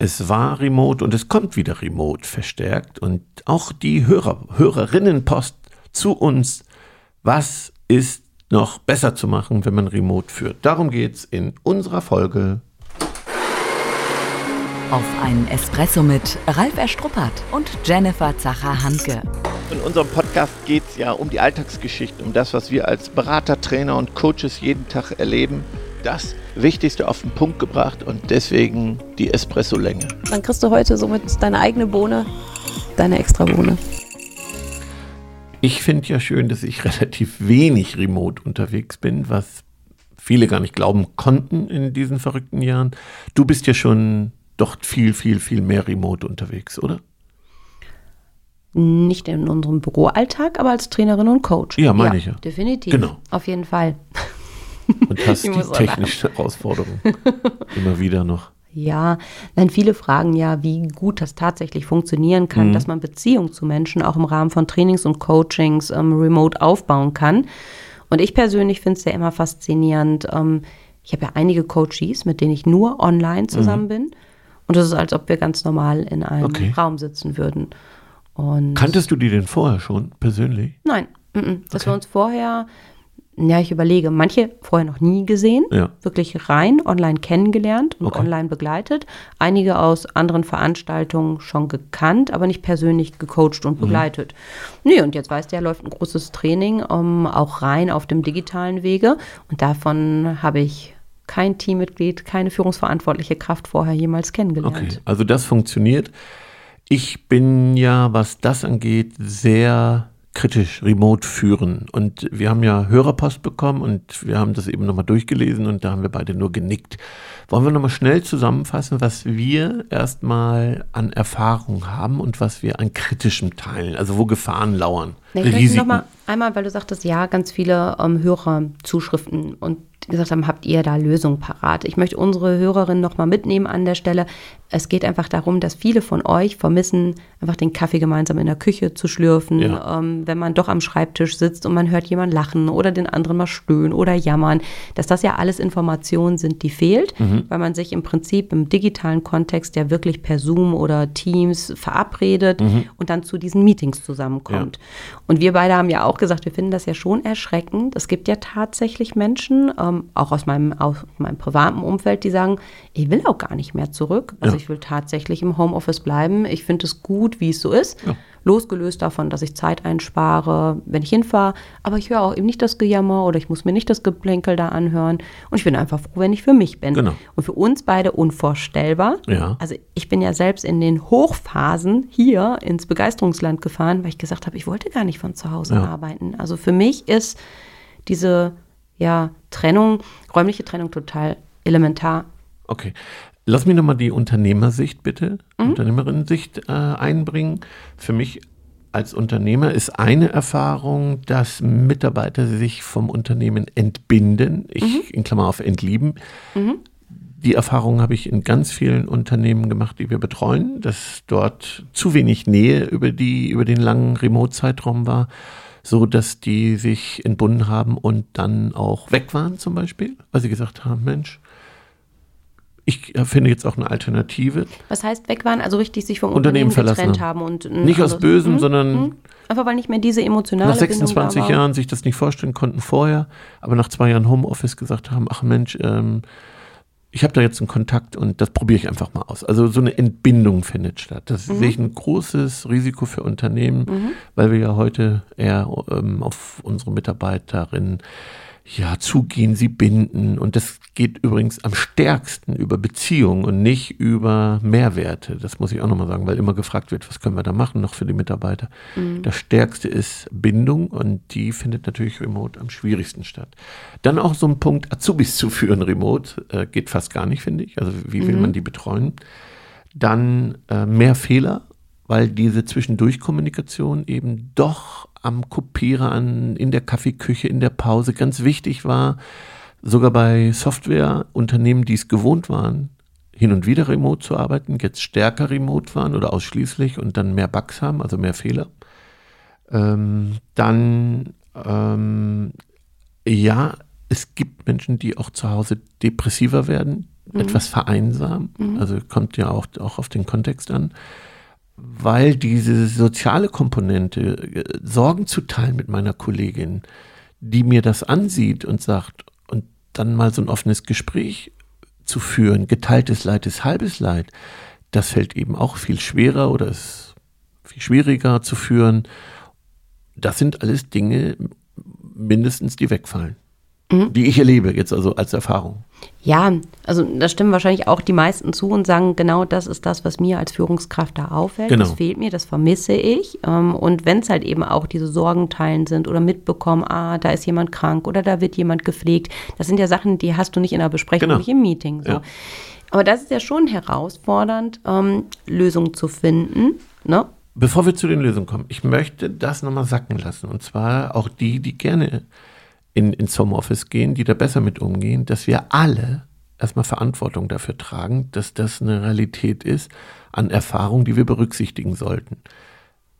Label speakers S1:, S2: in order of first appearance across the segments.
S1: Es war remote und es kommt wieder remote verstärkt. Und auch die Hörer, Hörerinnenpost zu uns. Was ist noch besser zu machen, wenn man remote führt? Darum geht es in unserer Folge.
S2: Auf einen Espresso mit Ralf Erstruppert und Jennifer Zacher-Hanke.
S1: In unserem Podcast geht es ja um die Alltagsgeschichte, um das, was wir als Berater, Trainer und Coaches jeden Tag erleben. Das Wichtigste auf den Punkt gebracht und deswegen die Espresso-Länge.
S3: Dann kriegst du heute somit deine eigene Bohne, deine extra Bohne.
S1: Ich finde ja schön, dass ich relativ wenig remote unterwegs bin, was viele gar nicht glauben konnten in diesen verrückten Jahren. Du bist ja schon doch viel, viel, viel mehr remote unterwegs, oder?
S3: Nicht in unserem Büroalltag, aber als Trainerin und Coach.
S1: Ja, meine ja, ich ja.
S3: Definitiv.
S1: Genau.
S3: Auf jeden Fall.
S1: Und hast die technische Herausforderung immer wieder noch.
S3: Ja, denn viele fragen ja, wie gut das tatsächlich funktionieren kann, mhm. dass man Beziehungen zu Menschen auch im Rahmen von Trainings und Coachings ähm, remote aufbauen kann. Und ich persönlich finde es ja immer faszinierend. Ähm, ich habe ja einige Coaches, mit denen ich nur online zusammen mhm. bin. Und es ist, als ob wir ganz normal in einem okay. Raum sitzen würden.
S1: Und Kanntest du die denn vorher schon persönlich?
S3: Nein, m -m. dass okay. wir uns vorher, ja, ich überlege, manche vorher noch nie gesehen, ja. wirklich rein online kennengelernt und okay. online begleitet. Einige aus anderen Veranstaltungen schon gekannt, aber nicht persönlich gecoacht und mhm. begleitet. Mhm. Nee, und jetzt weißt du ja, läuft ein großes Training, um, auch rein auf dem digitalen Wege. Und davon habe ich kein Teammitglied, keine führungsverantwortliche Kraft vorher jemals kennengelernt. Okay,
S1: also das funktioniert. Ich bin ja, was das angeht, sehr kritisch remote führen. Und wir haben ja Hörerpost bekommen und wir haben das eben nochmal durchgelesen und da haben wir beide nur genickt. Wollen wir nochmal schnell zusammenfassen, was wir erstmal an Erfahrung haben und was wir an kritischem teilen, also wo Gefahren lauern.
S3: Nee, ich noch mal einmal, weil du sagtest, ja, ganz viele ähm, Hörerzuschriften und gesagt haben, habt ihr da Lösungen parat? Ich möchte unsere Hörerinnen nochmal mitnehmen an der Stelle. Es geht einfach darum, dass viele von euch vermissen, einfach den Kaffee gemeinsam in der Küche zu schlürfen, ja. ähm, wenn man doch am Schreibtisch sitzt und man hört jemand lachen oder den anderen mal stöhnen oder jammern, dass das ja alles Informationen sind, die fehlt, mhm. weil man sich im Prinzip im digitalen Kontext ja wirklich per Zoom oder Teams verabredet mhm. und dann zu diesen Meetings zusammenkommt. Ja. Und wir beide haben ja auch gesagt, wir finden das ja schon erschreckend. Es gibt ja tatsächlich Menschen, ähm, auch aus meinem, aus meinem privaten Umfeld, die sagen, ich will auch gar nicht mehr zurück. Also ja. ich will tatsächlich im Homeoffice bleiben. Ich finde es gut, wie es so ist. Ja. Losgelöst davon, dass ich Zeit einspare, wenn ich hinfahre. Aber ich höre auch eben nicht das Gejammer oder ich muss mir nicht das Geplänkel da anhören. Und ich bin einfach froh, wenn ich für mich bin. Genau. Und für uns beide unvorstellbar. Ja. Also ich bin ja selbst in den Hochphasen hier ins Begeisterungsland gefahren, weil ich gesagt habe, ich wollte gar nicht von zu Hause arbeiten. Also für mich ist diese ja, Trennung, räumliche Trennung total elementar.
S1: Okay. Lass mich nochmal die Unternehmersicht bitte, mhm. Unternehmerinnensicht äh, einbringen. Für mich als Unternehmer ist eine Erfahrung, dass Mitarbeiter sich vom Unternehmen entbinden. Ich mhm. in Klammer auf entlieben. Mhm. Die Erfahrung habe ich in ganz vielen Unternehmen gemacht, die wir betreuen, dass dort zu wenig Nähe über die, über den langen Remote-Zeitraum war so dass die sich entbunden haben und dann auch weg waren zum Beispiel, weil sie gesagt haben, Mensch, ich finde jetzt auch eine Alternative.
S3: Was heißt weg waren? Also richtig sich vom Unternehmen, Unternehmen getrennt haben. und
S1: nicht aus Bösem, mh, sondern mh.
S3: einfach weil nicht mehr diese emotionale
S1: nach 26 Jahren sich das nicht vorstellen konnten vorher, aber nach zwei Jahren Homeoffice gesagt haben, ach Mensch, ähm, ich habe da jetzt einen Kontakt und das probiere ich einfach mal aus. Also so eine Entbindung findet statt. Das mhm. sehe ich ein großes Risiko für Unternehmen, mhm. weil wir ja heute eher ähm, auf unsere Mitarbeiterinnen ja, zugehen, sie binden. Und das geht übrigens am stärksten über Beziehungen und nicht über Mehrwerte. Das muss ich auch nochmal sagen, weil immer gefragt wird, was können wir da machen noch für die Mitarbeiter. Mhm. Das stärkste ist Bindung und die findet natürlich remote am schwierigsten statt. Dann auch so ein Punkt, Azubis zu führen remote, äh, geht fast gar nicht, finde ich. Also wie will mhm. man die betreuen? Dann äh, mehr Fehler, weil diese Zwischendurchkommunikation eben doch am Kopierer, an, in der Kaffeeküche, in der Pause ganz wichtig war. Sogar bei Softwareunternehmen, die es gewohnt waren, hin und wieder remote zu arbeiten, jetzt stärker remote waren oder ausschließlich und dann mehr Bugs haben, also mehr Fehler. Ähm, dann, ähm, ja, es gibt Menschen, die auch zu Hause depressiver werden, mhm. etwas vereinsam. Mhm. Also kommt ja auch, auch auf den Kontext an. Weil diese soziale Komponente, äh, Sorgen zu teilen mit meiner Kollegin, die mir das ansieht und sagt, und dann mal so ein offenes Gespräch zu führen, geteiltes Leid ist halbes Leid, das fällt eben auch viel schwerer oder ist viel schwieriger zu führen. Das sind alles Dinge mindestens, die wegfallen mhm. die ich erlebe jetzt also als Erfahrung.
S3: Ja, also da stimmen wahrscheinlich auch die meisten zu und sagen, genau das ist das, was mir als Führungskraft da auffällt. Genau. Das fehlt mir, das vermisse ich. Ähm, und wenn es halt eben auch diese Sorgenteilen sind oder mitbekommen, ah, da ist jemand krank oder da wird jemand gepflegt, das sind ja Sachen, die hast du nicht in der Besprechung, genau. nicht im Meeting. So. Ja. Aber das ist ja schon herausfordernd, ähm, Lösungen zu finden. Ne?
S1: Bevor wir zu den Lösungen kommen, ich möchte das nochmal sacken lassen. Und zwar auch die, die gerne in, ins Homeoffice gehen, die da besser mit umgehen, dass wir alle erstmal Verantwortung dafür tragen, dass das eine Realität ist an Erfahrung, die wir berücksichtigen sollten.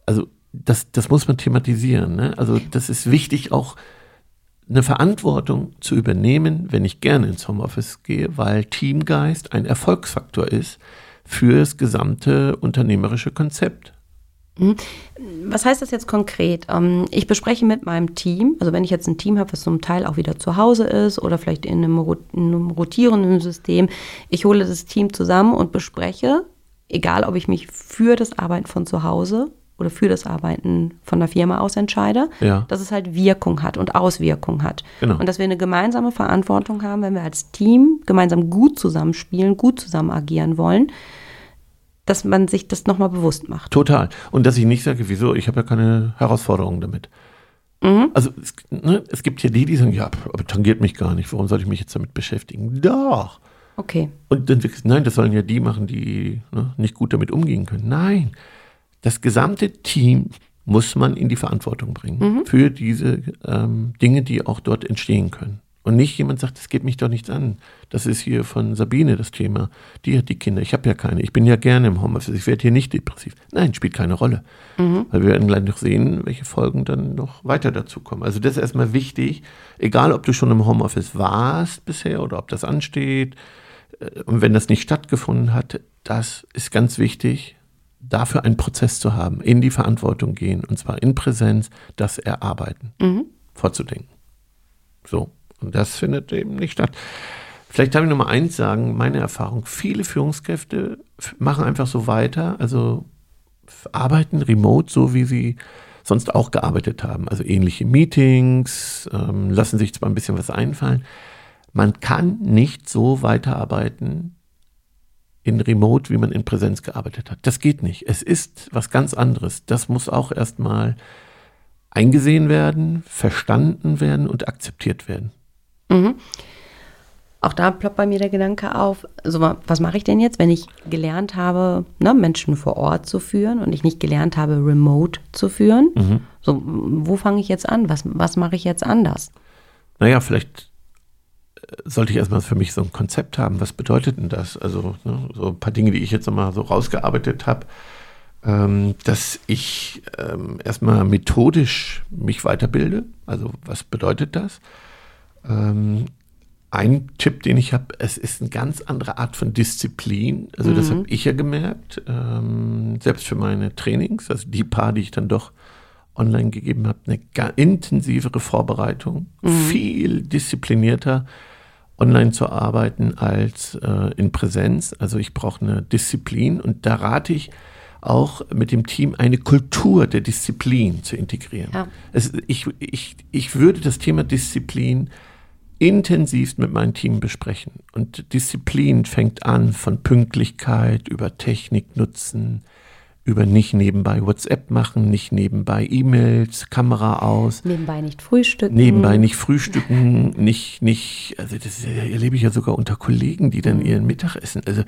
S1: Also das, das muss man thematisieren. Ne? Also das ist wichtig, auch eine Verantwortung zu übernehmen, wenn ich gerne ins Homeoffice gehe, weil Teamgeist ein Erfolgsfaktor ist für das gesamte unternehmerische Konzept.
S3: Hm? Was heißt das jetzt konkret? Ähm, ich bespreche mit meinem Team, also wenn ich jetzt ein Team habe, was zum Teil auch wieder zu Hause ist oder vielleicht in einem, rotierenden System, ich hole das Team zusammen und bespreche, egal ob ich mich für das Arbeiten von zu Hause oder für das Arbeiten von der Firma aus entscheide, ja. dass es halt Wirkung hat und Auswirkung hat. Genau. Und dass wir eine gemeinsame Verantwortung haben, wenn wir als Team gemeinsam gut zusammenspielen, gut zusammen agieren wollen, dass man sich das nochmal bewusst macht.
S1: Total. Und dass ich nicht sage, wieso, ich habe ja keine Herausforderungen damit. Mhm. Also es, ne, es, gibt ja die, die sagen, ja, aber tangiert mich gar nicht, warum soll ich mich jetzt damit beschäftigen? Doch.
S3: Okay.
S1: Und dann wirklich, nein, das sollen ja die machen, die ne, nicht gut damit umgehen können. Nein, das gesamte Team muss man in die Verantwortung bringen mhm. für diese ähm, Dinge, die auch dort entstehen können. Und nicht jemand sagt, das geht mich doch nichts an. Das ist hier von Sabine das Thema. Die hat die Kinder. Ich habe ja keine. Ich bin ja gerne im Homeoffice. Ich werde hier nicht depressiv. Nein, spielt keine Rolle. Mhm. Weil wir werden gleich noch sehen, welche Folgen dann noch weiter dazu kommen. Also das ist erstmal wichtig. Egal, ob du schon im Homeoffice warst bisher oder ob das ansteht. Äh, und wenn das nicht stattgefunden hat, das ist ganz wichtig, dafür einen Prozess zu haben, in die Verantwortung gehen und zwar in Präsenz, das erarbeiten, mhm. vorzudenken. So. Und das findet eben nicht statt. Vielleicht darf ich noch mal eins sagen, meine Erfahrung, viele Führungskräfte machen einfach so weiter, also arbeiten remote, so wie sie sonst auch gearbeitet haben. Also ähnliche Meetings, ähm, lassen sich zwar ein bisschen was einfallen. Man kann nicht so weiterarbeiten in Remote, wie man in Präsenz gearbeitet hat. Das geht nicht. Es ist was ganz anderes. Das muss auch erstmal eingesehen werden, verstanden werden und akzeptiert werden. Mhm.
S3: Auch da ploppt bei mir der Gedanke auf, also was mache ich denn jetzt, wenn ich gelernt habe, ne, Menschen vor Ort zu führen und ich nicht gelernt habe, remote zu führen? Mhm. So, wo fange ich jetzt an? Was, was mache ich jetzt anders?
S1: Naja, vielleicht äh, sollte ich erstmal für mich so ein Konzept haben. Was bedeutet denn das? Also ne, so ein paar Dinge, die ich jetzt nochmal so rausgearbeitet habe, ähm, dass ich ähm, erstmal methodisch mich weiterbilde. Also was bedeutet das? Ähm, ein Tipp, den ich habe, es ist eine ganz andere Art von Disziplin. Also mhm. das habe ich ja gemerkt, ähm, selbst für meine Trainings, also die paar, die ich dann doch online gegeben habe, eine intensivere Vorbereitung, mhm. viel disziplinierter online zu arbeiten als äh, in Präsenz. Also ich brauche eine Disziplin und da rate ich auch mit dem Team eine Kultur der Disziplin zu integrieren. Ja. Es, ich, ich, ich würde das Thema Disziplin intensivst mit meinem Team besprechen. Und Disziplin fängt an von Pünktlichkeit über Technik nutzen, über nicht nebenbei WhatsApp machen, nicht nebenbei E-Mails, Kamera aus.
S3: Nebenbei nicht frühstücken.
S1: Nebenbei nicht frühstücken, nicht, nicht, also das erlebe ich ja sogar unter Kollegen, die dann ihren Mittag essen. Also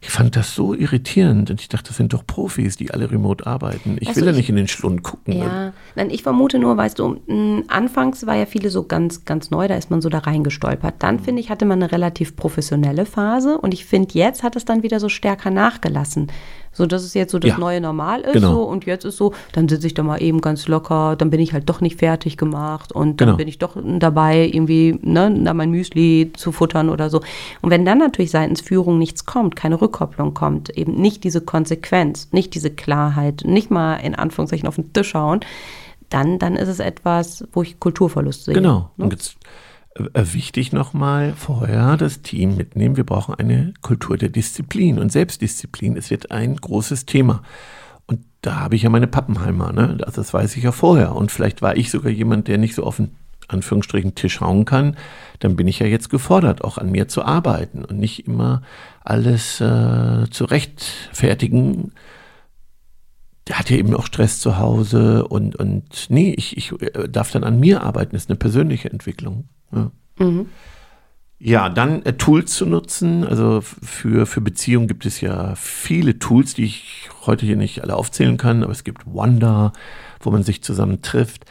S1: ich fand das so irritierend und ich dachte, das sind doch Profis, die alle remote arbeiten. Ich also will ja nicht in den Schlund gucken.
S3: Ja, nein, ich vermute nur, weißt du, anfangs war ja viele so ganz, ganz neu, da ist man so da reingestolpert. Dann, finde ich, hatte man eine relativ professionelle Phase und ich finde, jetzt hat es dann wieder so stärker nachgelassen So, das ist jetzt so das
S1: Ja.
S3: neue Normal ist
S1: Genau.
S3: so und jetzt ist so, dann sitze ich da mal eben ganz locker, dann bin ich halt doch nicht fertig gemacht und dann
S1: Genau.
S3: bin ich doch dabei, irgendwie, ne, da mein Müsli zu futtern oder so. Und wenn dann natürlich seitens Führung nichts kommt, keine Rückkopplung kommt, eben nicht diese Konsequenz, nicht diese Klarheit, nicht mal in Anführungszeichen auf den Tisch hauen, dann, dann ist es etwas, wo ich Kulturverlust sehe.
S1: Genau.
S3: Ne?
S1: Wichtig nochmal vorher das Team mitnehmen. Wir brauchen eine Kultur der Disziplin und Selbstdisziplin. Es wird ein großes Thema. Und da habe ich ja meine Pappenheimer, ne? Also das weiß ich ja vorher. Und vielleicht war ich sogar jemand, der nicht so auf den Anführungsstrichen Tisch hauen kann. Dann bin ich ja jetzt gefordert, auch an mir zu arbeiten und nicht immer alles äh, zu rechtfertigen, der hat ja eben auch Stress zu Hause und, und nee, ich, ich äh, darf dann an mir arbeiten, das ist eine persönliche Entwicklung. Ja, ja dann äh, Tools zu nutzen, also für, für Beziehungen gibt es ja viele Tools, die ich heute hier nicht alle aufzählen kann, aber es gibt Wonder, wo man sich zusammen trifft.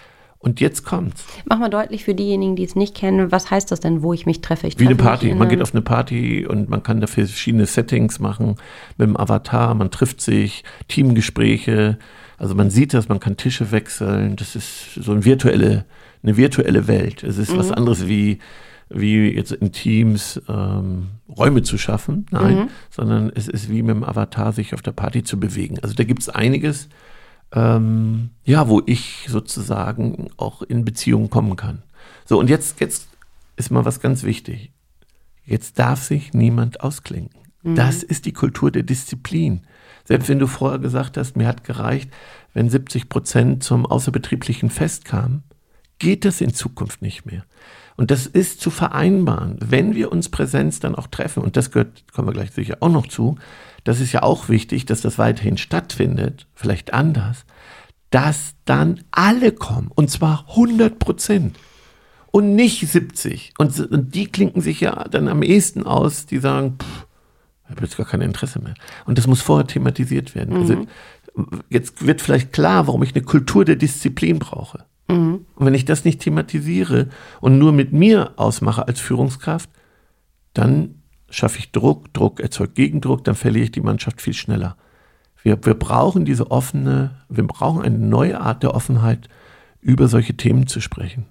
S1: Und jetzt kommt's.
S3: Mach mal deutlich für diejenigen, die es nicht kennen, was heißt das denn, wo ich mich treffe? Ich
S1: Wie eine Party. Man geht auf eine Party und man kann dafür verschiedene Settings machen mit dem Avatar. Man trifft sich, Teamgespräche. Also man sieht das, man kann Tische wechseln. Das ist so eine virtuelle, eine virtuelle Welt. Es ist was anderes wie, wie jetzt in Teams ähm, Räume zu schaffen. Nein, sondern es ist wie mit dem Avatar sich auf der Party zu bewegen. Also da gibt es einiges, ähm, ja, wo ich sozusagen auch in Beziehung kommen kann. So, und jetzt, jetzt ist mal was ganz wichtig. Jetzt darf sich niemand ausklinken. Das ist die Kultur der Disziplin. Selbst wenn du vorher gesagt hast, mir hat gereicht, wenn 70 Prozent zum außerbetrieblichen Fest kamen, geht das in Zukunft nicht mehr. Und das ist zu vereinbaren, wenn wir uns Präsenz dann auch treffen. Und das gehört, kommen wir gleich sicher auch noch zu. Das ist ja auch wichtig, dass das weiterhin stattfindet, vielleicht anders, dass dann alle kommen. Und zwar 100 Prozent und nicht 70. Und, und die klinken sich ja dann am ehesten aus, die sagen, pff, ich habe jetzt gar kein Interesse mehr. Und das muss vorher thematisiert werden. Also jetzt wird vielleicht klar, warum ich eine Kultur der Disziplin brauche. Und wenn ich das nicht thematisiere und nur mit mir ausmache als Führungskraft, dann schaffe ich Druck, Druck erzeugt Gegendruck, dann verliere ich die Mannschaft viel schneller. Wir, wir brauchen diese offene, wir brauchen eine neue Art der Offenheit, über solche Themen zu sprechen.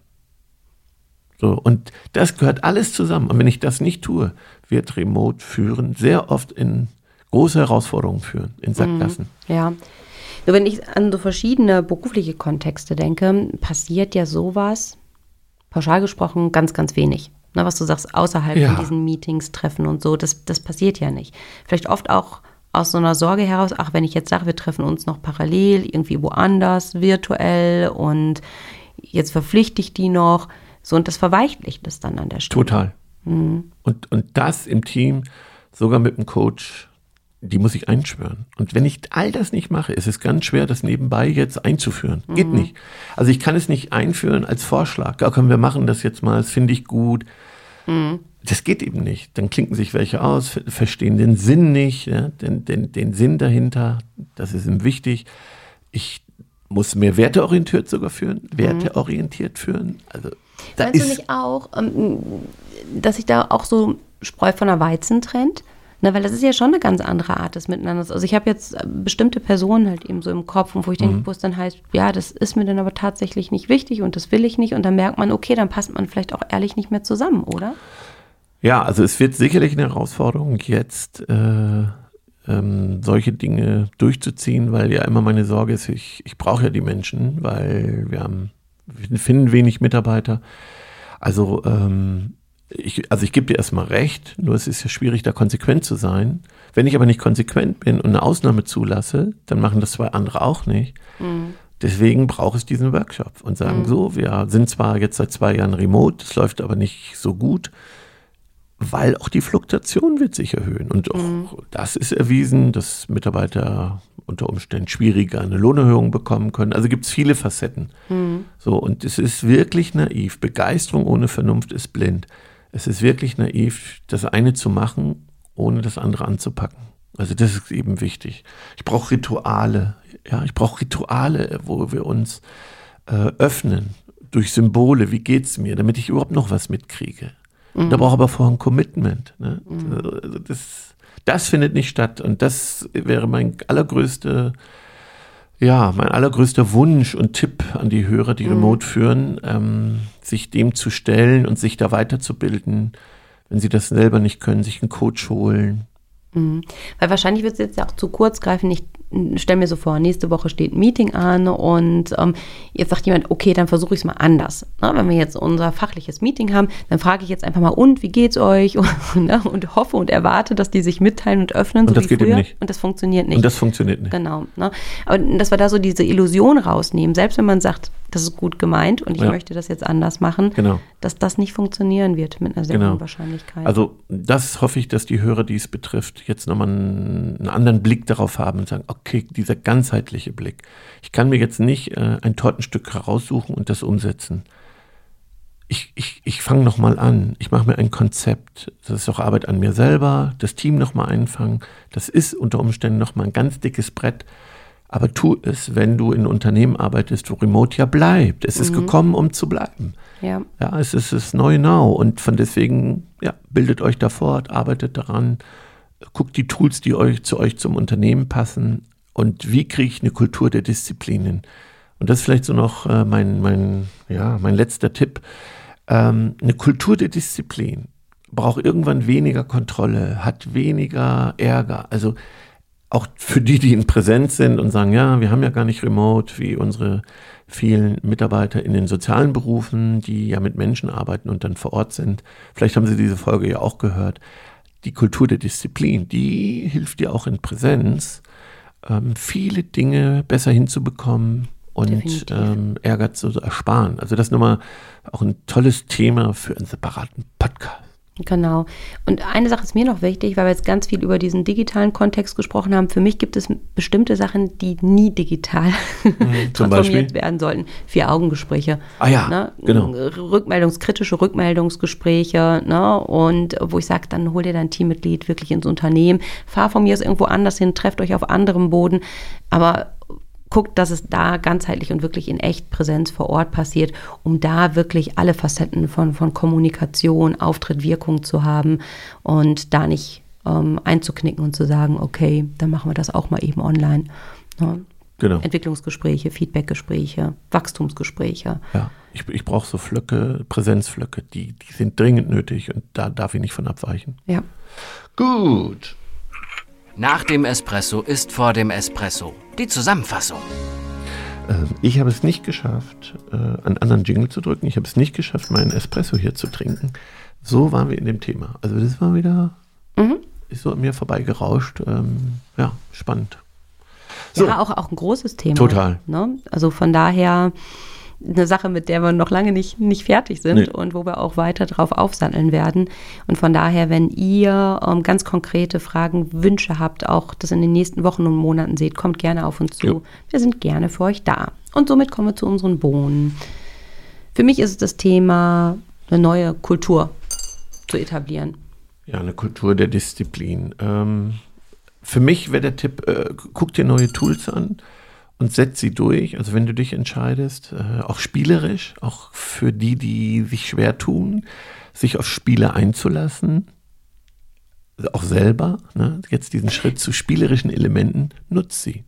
S1: So, und das gehört alles zusammen. Und wenn ich das nicht tue, wird Remote führen sehr oft in große Herausforderungen führen, in Sackgassen.
S3: Ja. Nur wenn ich an so verschiedene berufliche Kontexte denke, passiert ja sowas, pauschal gesprochen, ganz, ganz wenig. Na, was du sagst, außerhalb
S1: Ja.
S3: von diesen Meetings, Treffen und so, das, das passiert ja nicht. Vielleicht oft auch aus so einer Sorge heraus, ach, wenn ich jetzt sage, wir treffen uns noch parallel, irgendwie woanders, virtuell und jetzt verpflichte ich die noch. So, und das verweichlicht es dann an der Stelle.
S1: Total. Und, und das im Team, sogar mit dem Coach, die muss ich einschwören. Und wenn ich all das nicht mache, ist es ganz schwer, das nebenbei jetzt einzuführen. Geht nicht. Also ich kann es nicht einführen als Vorschlag. Ja, komm, wir machen das jetzt mal, das finde ich gut. Das geht eben nicht. Dann klinken sich welche aus, ver- verstehen den Sinn nicht, ja, den, den, den Sinn dahinter, das ist ihm wichtig. Ich muss mehr werteorientiert sogar führen, werteorientiert führen. Also da
S3: Meinst du
S1: ist
S3: nicht auch, ähm, dass sich da auch so Spreu von der Weizen trennt? Na, weil das ist ja schon eine ganz andere Art des Miteinanders. Also ich habe jetzt äh, bestimmte Personen halt eben so im Kopf, und wo ich denke, wo es dann heißt, ja, das ist mir dann aber tatsächlich nicht wichtig und das will ich nicht. Und dann merkt man, okay, dann passt man vielleicht auch ehrlich nicht mehr zusammen, oder?
S1: Ja, also es wird sicherlich eine Herausforderung, jetzt äh, ähm, solche Dinge durchzuziehen, weil ja immer meine Sorge ist, ich, ich brauche ja die Menschen, weil wir haben, wir finden wenig Mitarbeiter. Also, ähm, ich, also ich gebe dir erstmal recht, nur es ist ja schwierig, da konsequent zu sein. Wenn ich aber nicht konsequent bin und eine Ausnahme zulasse, dann machen das zwei andere auch nicht. Deswegen braucht es diesen Workshop und sagen so, wir sind zwar jetzt seit zwei Jahren remote, es läuft aber nicht so gut, weil auch die Fluktuation wird sich erhöhen. Und auch das ist erwiesen, dass Mitarbeiter unter Umständen schwieriger eine Lohnerhöhung bekommen können. Also gibt es viele Facetten. So, und es ist wirklich naiv. Begeisterung ohne Vernunft ist blind. Es ist wirklich naiv, das eine zu machen, ohne das andere anzupacken. Also das ist eben wichtig. Ich brauche Rituale. Ja, ich brauche Rituale, wo wir uns äh, öffnen durch Symbole. Wie geht's mir, damit ich überhaupt noch was mitkriege. Da brauche ich aber vorher ein Commitment. Ne? Also das, Das findet nicht statt. Und das wäre mein allergrößte, ja, mein allergrößter Wunsch und Tipp an die Hörer, die remote führen, ähm, sich dem zu stellen und sich da weiterzubilden. Wenn sie das selber nicht können, sich einen Coach holen.
S3: Mhm. Weil wahrscheinlich wird es jetzt ja auch zu kurz greifen. Ich stelle mir so vor, nächste Woche steht ein Meeting an und ähm, jetzt sagt jemand, okay, dann versuche ich es mal anders. Na, wenn wir jetzt unser fachliches Meeting haben, dann frage ich jetzt einfach mal, und wie geht's euch? Und, ne, und hoffe und erwarte, dass die sich mitteilen und öffnen,
S1: Und
S3: so
S1: das
S3: wie
S1: geht eben
S3: früher.
S1: nicht.
S3: Und das funktioniert nicht.
S1: Und das funktioniert nicht.
S3: Genau. Ne? Aber dass wir da so diese Illusion rausnehmen, selbst wenn man sagt, das ist gut gemeint und ich
S1: Ja.
S3: möchte das jetzt anders machen,
S1: Genau.
S3: dass das nicht funktionieren wird mit einer sehr
S1: Genau.
S3: hohen Wahrscheinlichkeit.
S1: Also das hoffe ich, dass die Hörer, die es betrifft, jetzt nochmal einen anderen Blick darauf haben und sagen, okay, dieser ganzheitliche Blick. Ich kann mir jetzt nicht äh, ein Tortenstück heraussuchen und das umsetzen. Ich, ich, ich fange nochmal an. Ich mache mir ein Konzept. Das ist auch Arbeit an mir selber, das Team nochmal einfangen. Das ist unter Umständen nochmal ein ganz dickes Brett. Aber tu es, wenn du in Unternehmen arbeitest, wo Remote ja bleibt. Es ist gekommen, um zu bleiben.
S3: ja.
S1: Ja, es ist das neue Now und von deswegen, ja, bildet euch da fort, arbeitet daran, guckt die Tools, die euch zu euch zum Unternehmen passen und wie kriege ich eine Kultur der Disziplinen. Und das ist vielleicht so noch äh, mein, mein, ja, mein letzter Tipp. Ähm, eine Kultur der Disziplin braucht irgendwann weniger Kontrolle, hat weniger Ärger. Also auch für die, die in Präsenz sind und sagen, ja, wir haben ja gar nicht remote, wie unsere vielen Mitarbeiter in den sozialen Berufen, die ja mit Menschen arbeiten und dann vor Ort sind. Vielleicht haben Sie diese Folge ja auch gehört. Die Kultur der Disziplin, die hilft dir auch in Präsenz, ähm, viele Dinge besser hinzubekommen und ähm, Ärger zu ersparen. Also das ist nochmal auch ein tolles Thema für einen separaten Podcast.
S3: Genau. Und eine Sache ist mir noch wichtig, weil wir jetzt ganz viel über diesen digitalen Kontext gesprochen haben. Für mich gibt es bestimmte Sachen, die nie digital
S1: zum
S3: transformiert werden sollten. Vier-Augen-Gespräche.
S1: Ah ja,
S3: ne?
S1: genau.
S3: Rückmeldungs, kritische Rückmeldungsgespräche. Ne? Und wo ich sage, dann hol dir dein Teammitglied wirklich ins Unternehmen. Fahr von mir aus irgendwo anders hin, trefft euch auf anderem Boden. Aber guckt, dass es da ganzheitlich und wirklich in echt Präsenz vor Ort passiert, um da wirklich alle Facetten von, von Kommunikation, Auftritt, Wirkung zu haben und da nicht ähm, einzuknicken und zu sagen, okay, dann machen wir das auch mal eben online. Ne?
S1: Genau.
S3: Entwicklungsgespräche, Feedbackgespräche, Wachstumsgespräche.
S1: Ja, ich, ich brauche so Flöcke, Präsenzflöcke, die, die sind dringend nötig und da darf ich nicht von abweichen.
S3: Ja.
S1: Gut.
S4: Nach dem Espresso ist vor dem Espresso. Die Zusammenfassung.
S1: Ähm, ich habe es nicht geschafft, äh, einen anderen Jingle zu drücken. Ich habe es nicht geschafft, meinen Espresso hier zu trinken. So waren wir in dem Thema. Also das war wieder, ist so an mir vorbeigerauscht. Ähm, ja, spannend. So.
S3: Ja, auch, auch ein großes Thema.
S1: Total.
S3: Ne? Also von daher eine Sache, mit der wir noch lange nicht, nicht fertig sind
S1: Nee.
S3: und wo wir auch weiter drauf aufsatteln werden. Und von daher, wenn ihr ähm, ganz konkrete Fragen, Wünsche habt, auch das in den nächsten Wochen und Monaten seht, kommt gerne auf uns zu.
S1: Jo.
S3: Wir sind gerne für euch da. Und somit kommen wir zu unseren Bohnen. Für mich ist es das Thema, eine neue Kultur zu etablieren.
S1: Ja, eine Kultur der Disziplin. Ähm, für mich wäre der Tipp, äh, guck dir neue Tools an und setz sie durch. Also wenn du dich entscheidest, äh, auch spielerisch, auch für die, die sich schwer tun, sich auf Spiele einzulassen, auch selber, ne, jetzt diesen Schritt zu spielerischen Elementen, nutz sie.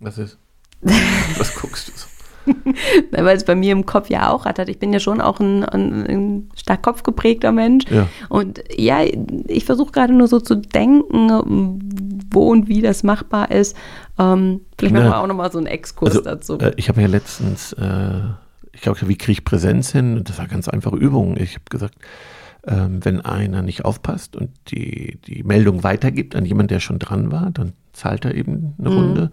S1: Was ist? Was guckst du so?
S3: weil es bei mir im Kopf ja auch rattert. Ich bin ja schon auch ein, ein, ein stark kopfgeprägter Mensch.
S1: Ja.
S3: Und ja, ich versuche gerade nur so zu denken, wo und wie das machbar ist. Ähm, vielleicht machen
S1: Ja.
S3: wir auch nochmal so einen Exkurs
S1: Also,
S3: dazu.
S1: äh, ich habe ja letztens, äh, ich glaube, wie kriege ich Präsenz hin? Das war ganz einfache Übung. Ich habe gesagt, ähm, wenn einer nicht aufpasst und die, die Meldung weitergibt an jemanden, der schon dran war, dann zahlt er eben eine Runde.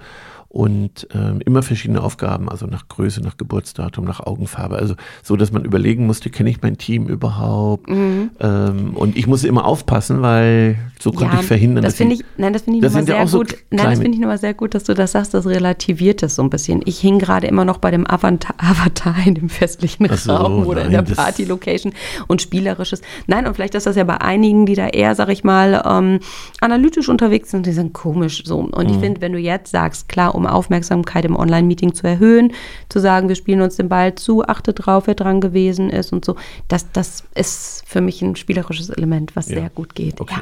S1: Und ähm, immer verschiedene Aufgaben, also nach Größe, nach Geburtsdatum, nach Augenfarbe. Also so, dass man überlegen musste, kenne ich mein Team überhaupt? Ähm, und ich musste immer aufpassen, weil so konnte ich verhindern,
S3: das
S1: dass
S3: finde ich, nein, das finde ich nochmal
S1: ja
S3: sehr
S1: auch so
S3: gut. Nein, das finde ich nochmal sehr gut, dass du das sagst, das relativiert das so ein bisschen. Ich hing gerade immer noch bei dem Avatar, Avatar in dem festlichen
S1: so,
S3: Raum oder in
S1: nein,
S3: der
S1: das-
S3: Party-Location und spielerisches. Nein, und vielleicht ist das ja bei einigen, die da eher, sag ich mal, ähm, analytisch unterwegs sind, die sind komisch so. Und
S1: Mhm.
S3: ich finde, wenn du jetzt sagst, klar, um Aufmerksamkeit im Online-Meeting zu erhöhen, zu sagen, wir spielen uns den Ball zu, achte drauf, wer dran gewesen ist und so. Das, das ist für mich ein spielerisches Element, was
S1: Ja.
S3: sehr gut geht.
S1: Okay.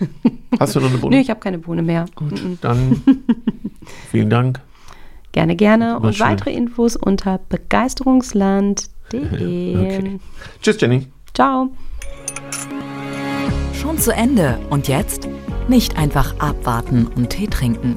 S3: Ja.
S1: Hast du noch eine Bohne?
S3: Nö, ich habe keine Bohne mehr.
S1: Gut, dann vielen Dank.
S3: Gerne, gerne. Und
S1: schön.
S3: weitere Infos unter begeisterungsland.de.
S1: Okay. Tschüss, Jenny.
S3: Ciao.
S2: Schon zu Ende. Und jetzt? Nicht einfach abwarten und Tee trinken.